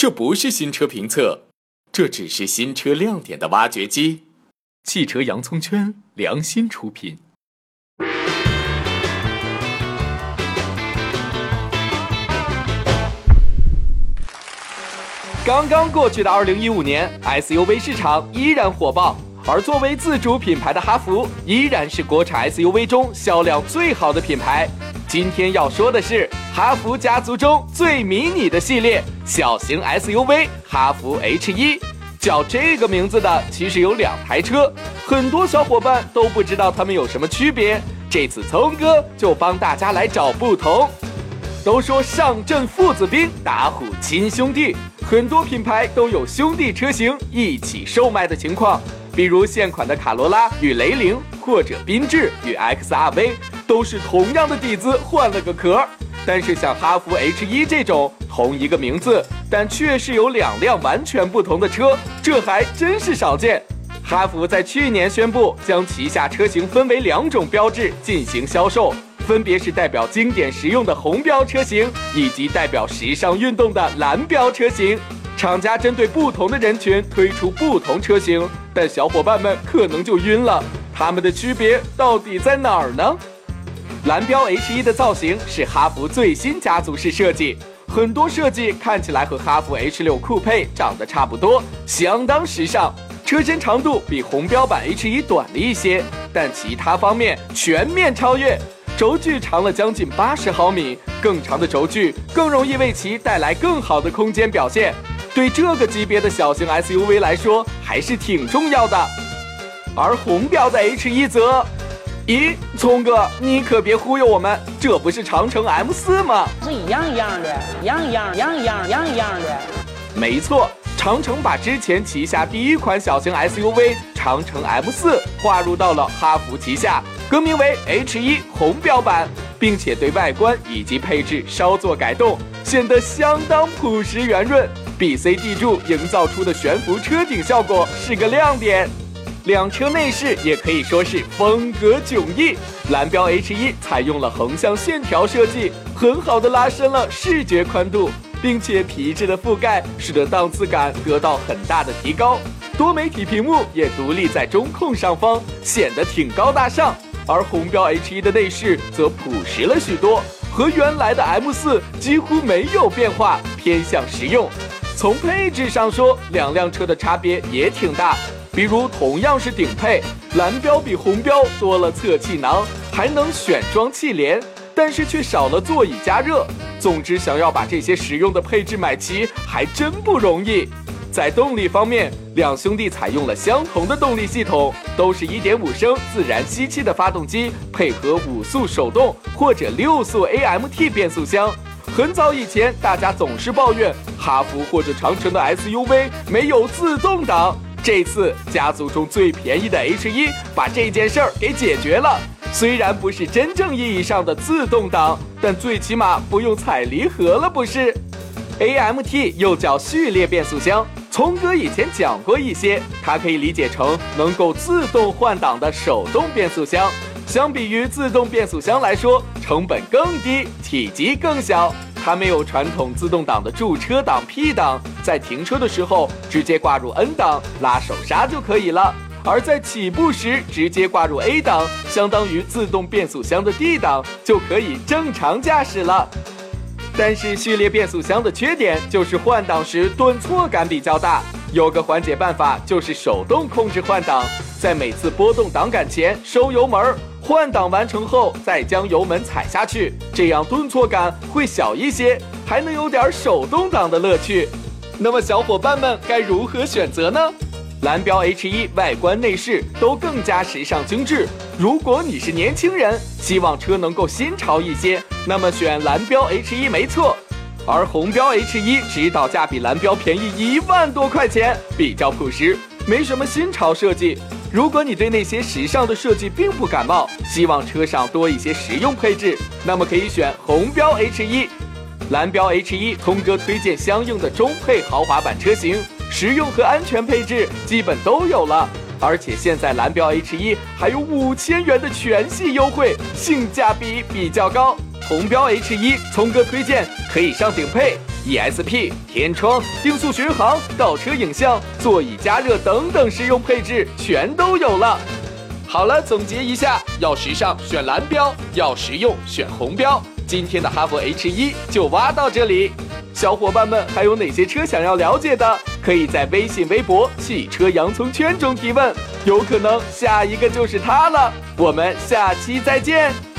这不是新车评测，这只是新车亮点的挖掘机。汽车洋葱圈良心出品。刚刚过去的二零一五年，SUV 市场依然火爆，而作为自主品牌的哈弗，依然是国产 SUV 中销量最好的品牌。今天要说的是哈弗家族中最迷你的系列——小型 SUV 哈弗 H 一。叫这个名字的其实有两台车，很多小伙伴都不知道它们有什么区别。这次聪哥就帮大家来找不同。都说上阵父子兵，打虎亲兄弟，很多品牌都有兄弟车型一起售卖的情况，比如现款的卡罗拉与雷凌，或者缤智与 XRV，都是同样的底子换了个壳儿。但是像哈弗 H 一这种同一个名字，但确实有两辆完全不同的车，这还真是少见。哈弗在去年宣布将旗下车型分为两种标志进行销售，分别是代表经典实用的红标车型，以及代表时尚运动的蓝标车型。厂家针对不同的人群推出不同车型，但小伙伴们可能就晕了，它们的区别到底在哪儿呢？蓝标 H 一的造型是哈弗最新家族式设计，很多设计看起来和哈弗 H 六酷配长得差不多，相当时尚。车身长度比红标版 H 一短了一些，但其他方面全面超越。轴距长了将近八十毫米，更长的轴距更容易为其带来更好的空间表现，对这个级别的小型 SUV 来说还是挺重要的。而红标的 H 一则。咦，聪哥，你可别忽悠我们，这不是长城 M 四吗？是一样一样的，一样一样，一样一样，一样一样的。没错，长城把之前旗下第一款小型 SUV 长城 M 四划入到了哈弗旗下，更名为 H 一红标版，并且对外观以及配置稍作改动，显得相当朴实圆润。B C D 柱营造出的悬浮车顶效果是个亮点。两车内饰也可以说是风格迥异。蓝标 H 一采用了横向线条设计，很好的拉伸了视觉宽度，并且皮质的覆盖使得档次感得到很大的提高。多媒体屏幕也独立在中控上方，显得挺高大上。而红标 H 一的内饰则朴实了许多，和原来的 M 四几乎没有变化，偏向实用。从配置上说，两辆车的差别也挺大。比如同样是顶配，蓝标比红标多了侧气囊，还能选装气帘，但是却少了座椅加热。总之，想要把这些实用的配置买齐，还真不容易。在动力方面，两兄弟采用了相同的动力系统，都是一点五升自然吸气的发动机，配合五速手动或者六速 AMT 变速箱。很早以前，大家总是抱怨哈弗或者长城的 SUV 没有自动挡。这次家族中最便宜的 H 一把这件事儿给解决了。虽然不是真正意义上的自动挡，但最起码不用踩离合了，不是？AMT 又叫序列变速箱，聪哥以前讲过一些，它可以理解成能够自动换挡的手动变速箱。相比于自动变速箱来说，成本更低，体积更小。它没有传统自动挡的驻车档、P 档，在停车的时候直接挂入 N 档，拉手刹就可以了；而在起步时直接挂入 A 档，相当于自动变速箱的 D 档，就可以正常驾驶了。但是序列变速箱的缺点就是换挡时顿挫感比较大，有个缓解办法就是手动控制换挡，在每次拨动挡杆前收油门。换挡完成后，再将油门踩下去，这样顿挫感会小一些，还能有点手动挡的乐趣。那么小伙伴们该如何选择呢？蓝标 H 一外观内饰都更加时尚精致。如果你是年轻人，希望车能够新潮一些，那么选蓝标 H 一没错。而红标 H 一指导价比蓝标便宜一万多块钱，比较朴实，没什么新潮设计。如果你对那些时尚的设计并不感冒，希望车上多一些实用配置，那么可以选红标 H 一。蓝标 H 一，通哥推荐相应的中配豪华版车型，实用和安全配置基本都有了。而且现在蓝标 H 一还有五千元的全系优惠，性价比比较高。红标 H 一，聪哥推荐可以上顶配，ESP、天窗、定速巡航、倒车影像、座椅加热等等实用配置全都有了。好了，总结一下：要时尚选蓝标，要实用选红标。今天的哈弗 H 一就挖到这里。小伙伴们还有哪些车想要了解的？可以在微信、微博“汽车洋葱圈”中提问，有可能下一个就是它了。我们下期再见。